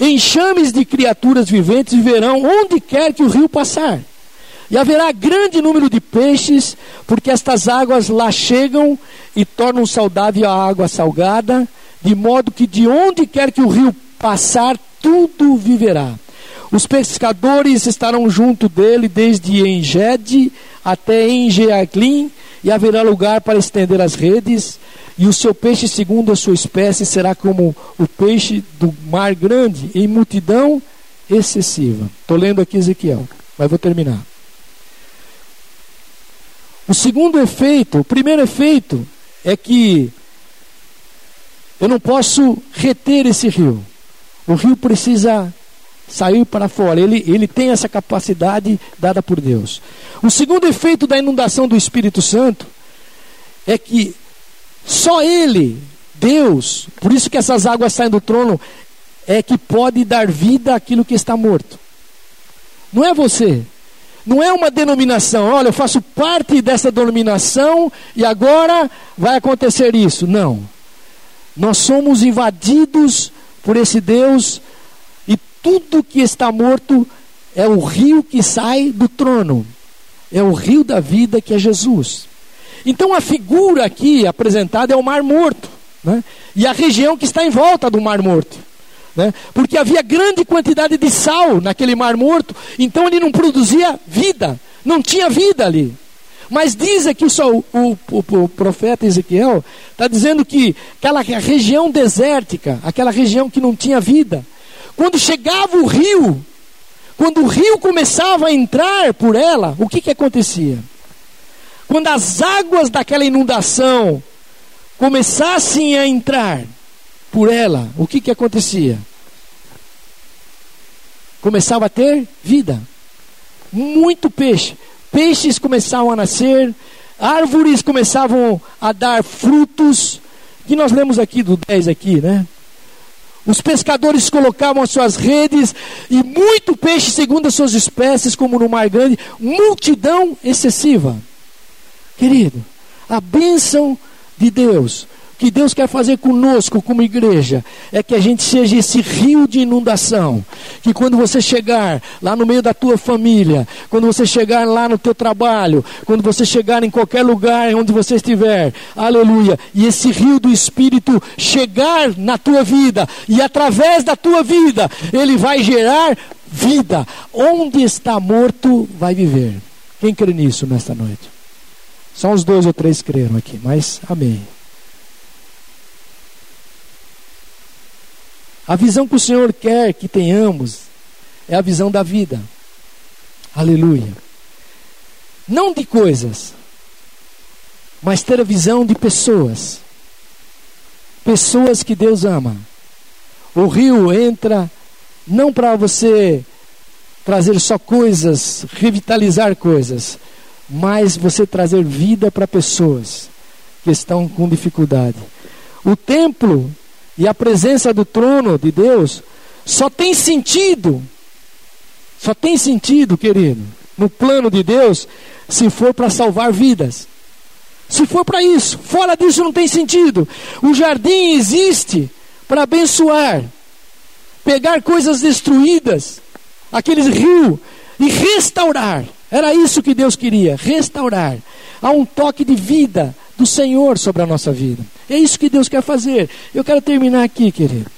Enxames de criaturas viventes viverão onde quer que o rio passar. E haverá grande número de peixes, porque estas águas lá chegam e tornam saudável a água salgada, de modo que de onde quer que o rio passar, tudo viverá. Os pescadores estarão junto dele desde Engede até Engeaglim, e haverá lugar para estender as redes, e o seu peixe, segundo a sua espécie, será como o peixe do mar grande, em multidão excessiva. Estou lendo aqui Ezequiel, mas vou terminar. O segundo efeito, o primeiro efeito é que eu não posso reter esse rio. O rio precisa sair para fora. Ele, ele tem essa capacidade dada por Deus. O segundo efeito da inundação do Espírito Santo é que só Ele, Deus, por isso que essas águas saem do trono, é que pode dar vida àquilo que está morto. Não é você. Não é uma denominação, olha, eu faço parte dessa denominação e agora vai acontecer isso. Não. Nós somos invadidos por esse Deus tudo que está morto é o rio que sai do trono. É o rio da vida que é Jesus. Então a figura aqui apresentada é o Mar Morto. Né? E a região que está em volta do Mar Morto né? porque havia grande quantidade de sal naquele mar morto, então ele não produzia vida, não tinha vida ali. Mas diz aqui o, o, o, o profeta Ezequiel, está dizendo que aquela região desértica, aquela região que não tinha vida, quando chegava o rio, quando o rio começava a entrar por ela, o que, que acontecia? Quando as águas daquela inundação começassem a entrar, por ela, o que, que acontecia? Começava a ter vida. Muito peixe. Peixes começavam a nascer, árvores começavam a dar frutos, que nós lemos aqui do 10 aqui, né? Os pescadores colocavam as suas redes e muito peixe segundo as suas espécies, como no mar grande, multidão excessiva. Querido, a bênção de Deus que Deus quer fazer conosco, como igreja, é que a gente seja esse rio de inundação. Que quando você chegar lá no meio da tua família, quando você chegar lá no teu trabalho, quando você chegar em qualquer lugar onde você estiver, aleluia, e esse rio do Espírito chegar na tua vida, e através da tua vida, ele vai gerar vida. Onde está morto, vai viver. Quem crê nisso nesta noite? Só os dois ou três creram aqui, mas amém. A visão que o Senhor quer que tenhamos é a visão da vida. Aleluia. Não de coisas, mas ter a visão de pessoas. Pessoas que Deus ama. O rio entra não para você trazer só coisas, revitalizar coisas, mas você trazer vida para pessoas que estão com dificuldade. O templo e a presença do trono de Deus só tem sentido, só tem sentido, querido, no plano de Deus, se for para salvar vidas. Se for para isso, fora disso não tem sentido. O jardim existe para abençoar, pegar coisas destruídas, aqueles rios, e restaurar. Era isso que Deus queria, restaurar. Há um toque de vida do Senhor sobre a nossa vida. É isso que Deus quer fazer. Eu quero terminar aqui, querido.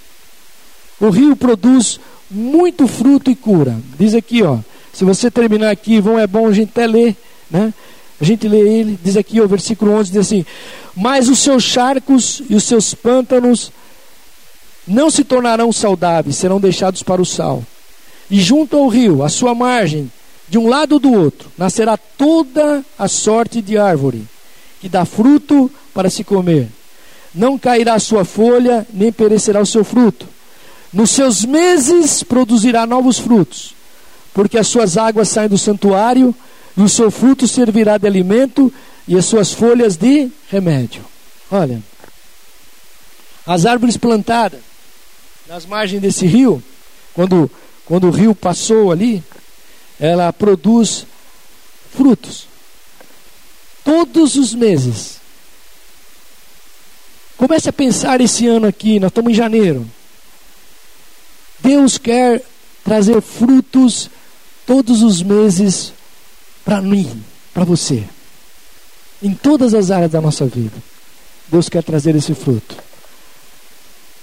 O rio produz muito fruto e cura. Diz aqui, ó. Se você terminar aqui, vão é bom a gente até ler, né? A gente lê ele, diz aqui o versículo 11, diz assim: Mas os seus charcos e os seus pântanos não se tornarão saudáveis, serão deixados para o sal. E junto ao rio, à sua margem, de um lado ou do outro, nascerá toda a sorte de árvore, que dá fruto para se comer. Não cairá a sua folha, nem perecerá o seu fruto. Nos seus meses produzirá novos frutos, porque as suas águas saem do santuário e o seu fruto servirá de alimento e as suas folhas de remédio. Olha, as árvores plantadas nas margens desse rio, quando, quando o rio passou ali, ela produz frutos. Todos os meses. Comece a pensar esse ano aqui, nós estamos em janeiro. Deus quer trazer frutos todos os meses para mim, para você. Em todas as áreas da nossa vida. Deus quer trazer esse fruto.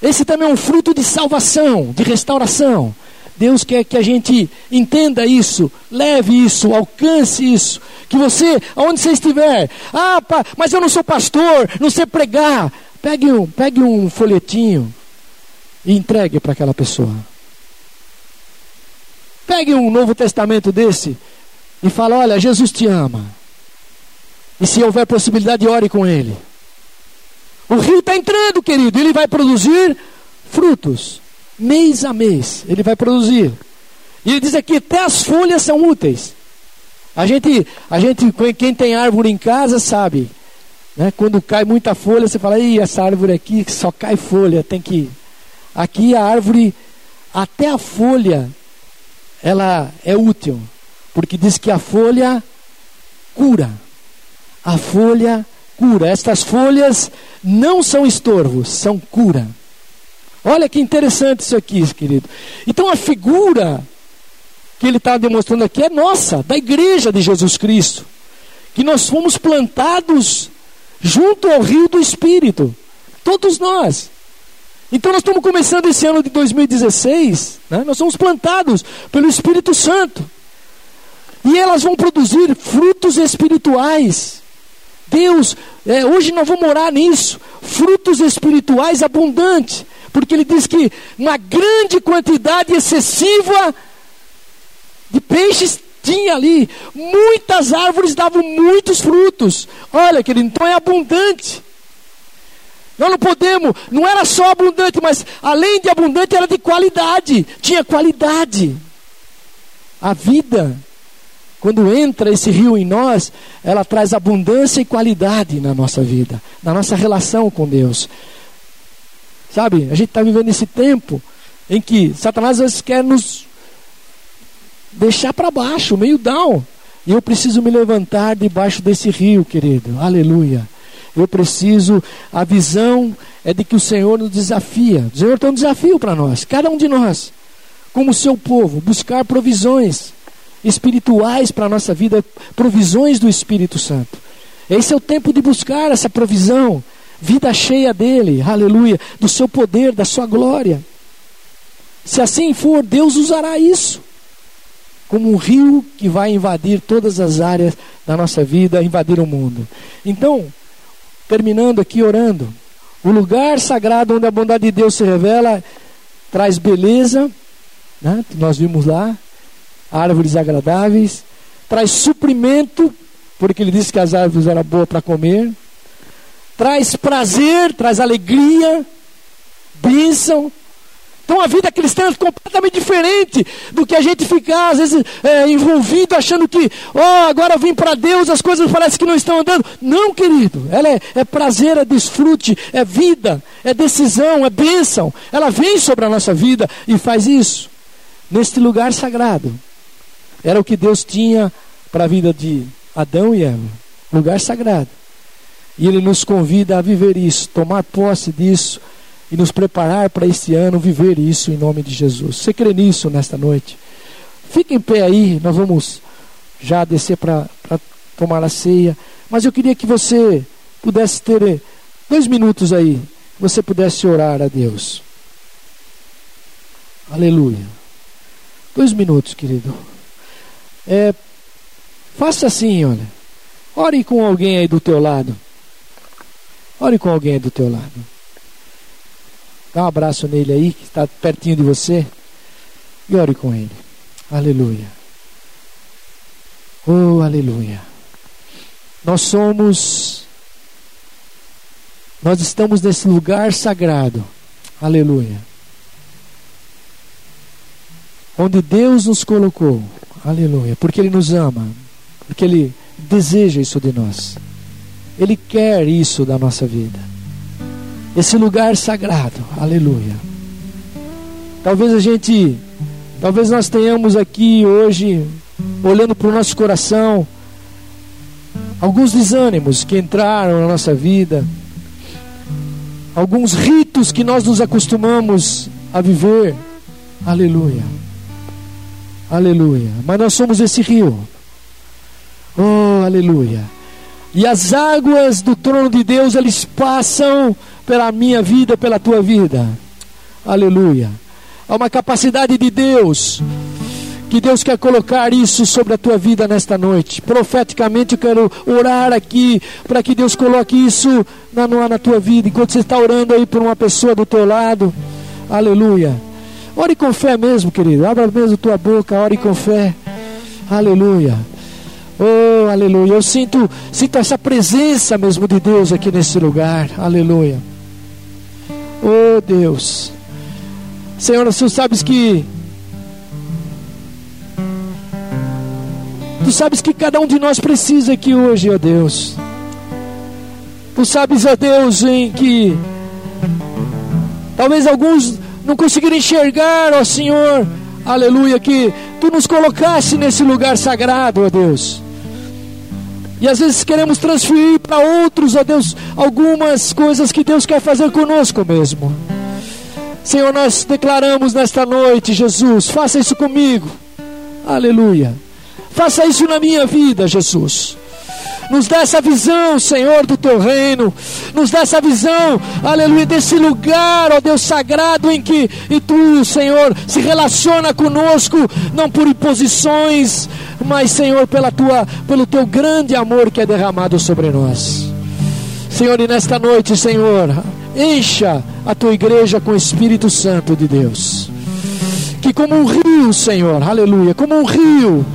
Esse também é um fruto de salvação, de restauração. Deus quer que a gente entenda isso, leve isso, alcance isso. Que você, aonde você estiver, ah, mas eu não sou pastor, não sei pregar. Pegue um, pegue um folhetinho e entregue para aquela pessoa. Pegue um Novo Testamento desse e fala: Olha, Jesus te ama. E se houver possibilidade, ore com ele. O rio está entrando, querido, ele vai produzir frutos, mês a mês, ele vai produzir. E ele diz aqui: até as folhas são úteis. A gente, a gente, quem tem árvore em casa sabe, né? Quando cai muita folha, você fala: Ih, essa árvore aqui só cai folha, tem que. Aqui a árvore, até a folha, ela é útil. Porque diz que a folha cura. A folha cura. Estas folhas não são estorvos, são cura. Olha que interessante isso aqui, querido. Então a figura que ele está demonstrando aqui é nossa, da igreja de Jesus Cristo. Que nós fomos plantados junto ao rio do Espírito. Todos nós. Então nós estamos começando esse ano de 2016, né? nós somos plantados pelo Espírito Santo. E elas vão produzir frutos espirituais. Deus, é, hoje nós vamos morar nisso. Frutos espirituais abundantes. Porque ele diz que uma grande quantidade excessiva de peixes tinha ali. Muitas árvores davam muitos frutos. Olha, querido, então é abundante. Nós não podemos, não era só abundante, mas além de abundante, era de qualidade. Tinha qualidade. A vida quando entra esse rio em nós, ela traz abundância e qualidade na nossa vida, na nossa relação com Deus. Sabe, a gente está vivendo esse tempo em que Satanás às vezes quer nos deixar para baixo, meio down. E eu preciso me levantar debaixo desse rio, querido. Aleluia. Eu preciso, a visão é de que o Senhor nos desafia. O Senhor tem um desafio para nós, cada um de nós, como seu povo, buscar provisões espirituais para a nossa vida, provisões do Espírito Santo. Esse é o tempo de buscar essa provisão, vida cheia dele, aleluia, do seu poder, da sua glória. Se assim for, Deus usará isso como um rio que vai invadir todas as áreas da nossa vida, invadir o mundo. Então, terminando aqui orando, o lugar sagrado onde a bondade de Deus se revela traz beleza, né? nós vimos lá, árvores agradáveis, traz suprimento, porque ele disse que as árvores eram boas para comer, traz prazer, traz alegria, bênção. Então a vida cristã é completamente diferente do que a gente ficar, às vezes, é, envolvido, achando que, ó, oh, agora eu vim para Deus, as coisas parecem que não estão andando. Não, querido, ela é, é prazer, é desfrute, é vida, é decisão, é bênção. Ela vem sobre a nossa vida e faz isso, neste lugar sagrado. Era o que Deus tinha para a vida de Adão e Eva, lugar sagrado. E Ele nos convida a viver isso, tomar posse disso e nos preparar para este ano viver isso em nome de Jesus. Você crê nisso nesta noite? Fique em pé aí, nós vamos já descer para tomar a ceia. Mas eu queria que você pudesse ter dois minutos aí, você pudesse orar a Deus. Aleluia. Dois minutos, querido. É, faça assim, olha. Ore com alguém aí do teu lado. Ore com alguém do teu lado. Dá um abraço nele aí, que está pertinho de você. E ore com ele. Aleluia. Oh, aleluia. Nós somos. Nós estamos nesse lugar sagrado. Aleluia. Onde Deus nos colocou. Aleluia. Porque Ele nos ama. Porque Ele deseja isso de nós. Ele quer isso da nossa vida. Esse lugar sagrado. Aleluia. Talvez a gente. Talvez nós tenhamos aqui hoje, olhando para o nosso coração, alguns desânimos que entraram na nossa vida, alguns ritos que nós nos acostumamos a viver. Aleluia. Aleluia. Mas nós somos esse rio. Oh, aleluia. E as águas do trono de Deus, eles passam pela minha vida, pela tua vida. Aleluia. Há uma capacidade de Deus que Deus quer colocar isso sobre a tua vida nesta noite. Profeticamente eu quero orar aqui para que Deus coloque isso na, na tua vida. Enquanto você está orando aí por uma pessoa do teu lado. Aleluia. Ore com fé mesmo, querido. Abra mesmo tua boca, ore com fé. Aleluia. Oh, aleluia. Eu sinto, sinto essa presença mesmo de Deus aqui nesse lugar. Aleluia. Oh, Deus. Senhor, tu sabes que Tu sabes que cada um de nós precisa aqui hoje, ó Deus. Tu sabes, ó Deus, em que talvez alguns não conseguiram enxergar, ó Senhor, aleluia, que Tu nos colocasse nesse lugar sagrado, ó Deus. E às vezes queremos transferir para outros, ó Deus, algumas coisas que Deus quer fazer conosco mesmo. Senhor, nós declaramos nesta noite, Jesus, faça isso comigo. Aleluia. Faça isso na minha vida, Jesus. Nos dá essa visão, Senhor, do teu reino. Nos dá essa visão, aleluia, desse lugar, ó Deus sagrado, em que e tu, Senhor, se relaciona conosco, não por imposições, mas, Senhor, pela tua, pelo teu grande amor que é derramado sobre nós. Senhor, e nesta noite, Senhor, encha a tua igreja com o Espírito Santo de Deus. Que como um rio, Senhor, aleluia, como um rio,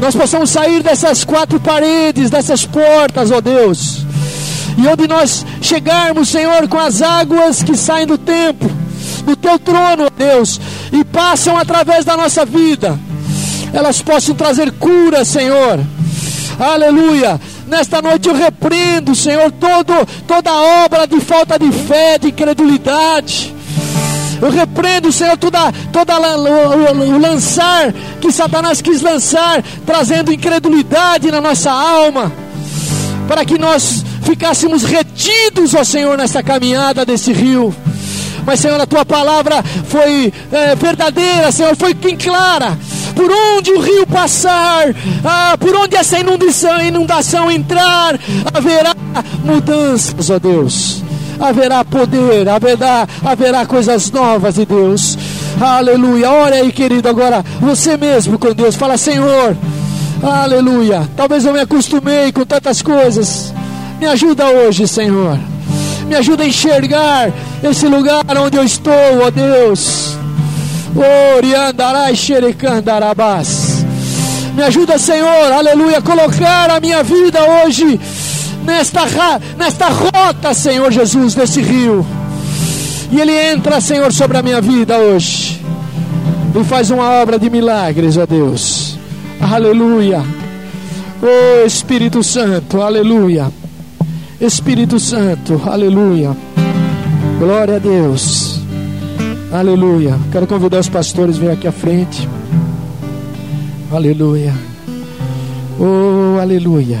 nós possamos sair dessas quatro paredes, dessas portas, ó Deus, e onde nós chegarmos, Senhor, com as águas que saem do tempo, do teu trono, ó Deus, e passam através da nossa vida, elas possam trazer cura, Senhor. Aleluia. Nesta noite eu repreendo, Senhor, todo, toda obra de falta de fé, de incredulidade. Eu repreendo, Senhor, toda, toda o, lançar que Satanás quis lançar, trazendo incredulidade na nossa alma, para que nós ficássemos retidos, ó Senhor, nessa caminhada desse rio. Mas, Senhor, a tua palavra foi é, verdadeira, Senhor, foi quem clara. Por onde o rio passar, ah, por onde essa inundação, inundação entrar, haverá mudanças, ó Deus haverá poder, haverá, haverá coisas novas de Deus. Aleluia. Ora aí, querido, agora você mesmo com Deus. Fala, Senhor. Aleluia. Talvez eu me acostumei com tantas coisas. Me ajuda hoje, Senhor. Me ajuda a enxergar esse lugar onde eu estou, ó Deus. Oriandarai xerecandarabás. Me ajuda, Senhor, aleluia, a colocar a minha vida hoje nesta, nesta rota, Senhor Jesus, desse rio. E Ele entra, Senhor, sobre a minha vida hoje. E faz uma obra de milagres, ó Deus. Aleluia. Oh Espírito Santo, aleluia. Espírito Santo, aleluia. Glória a Deus. Aleluia. Quero convidar os pastores a vir aqui à frente. Aleluia. Oh, aleluia.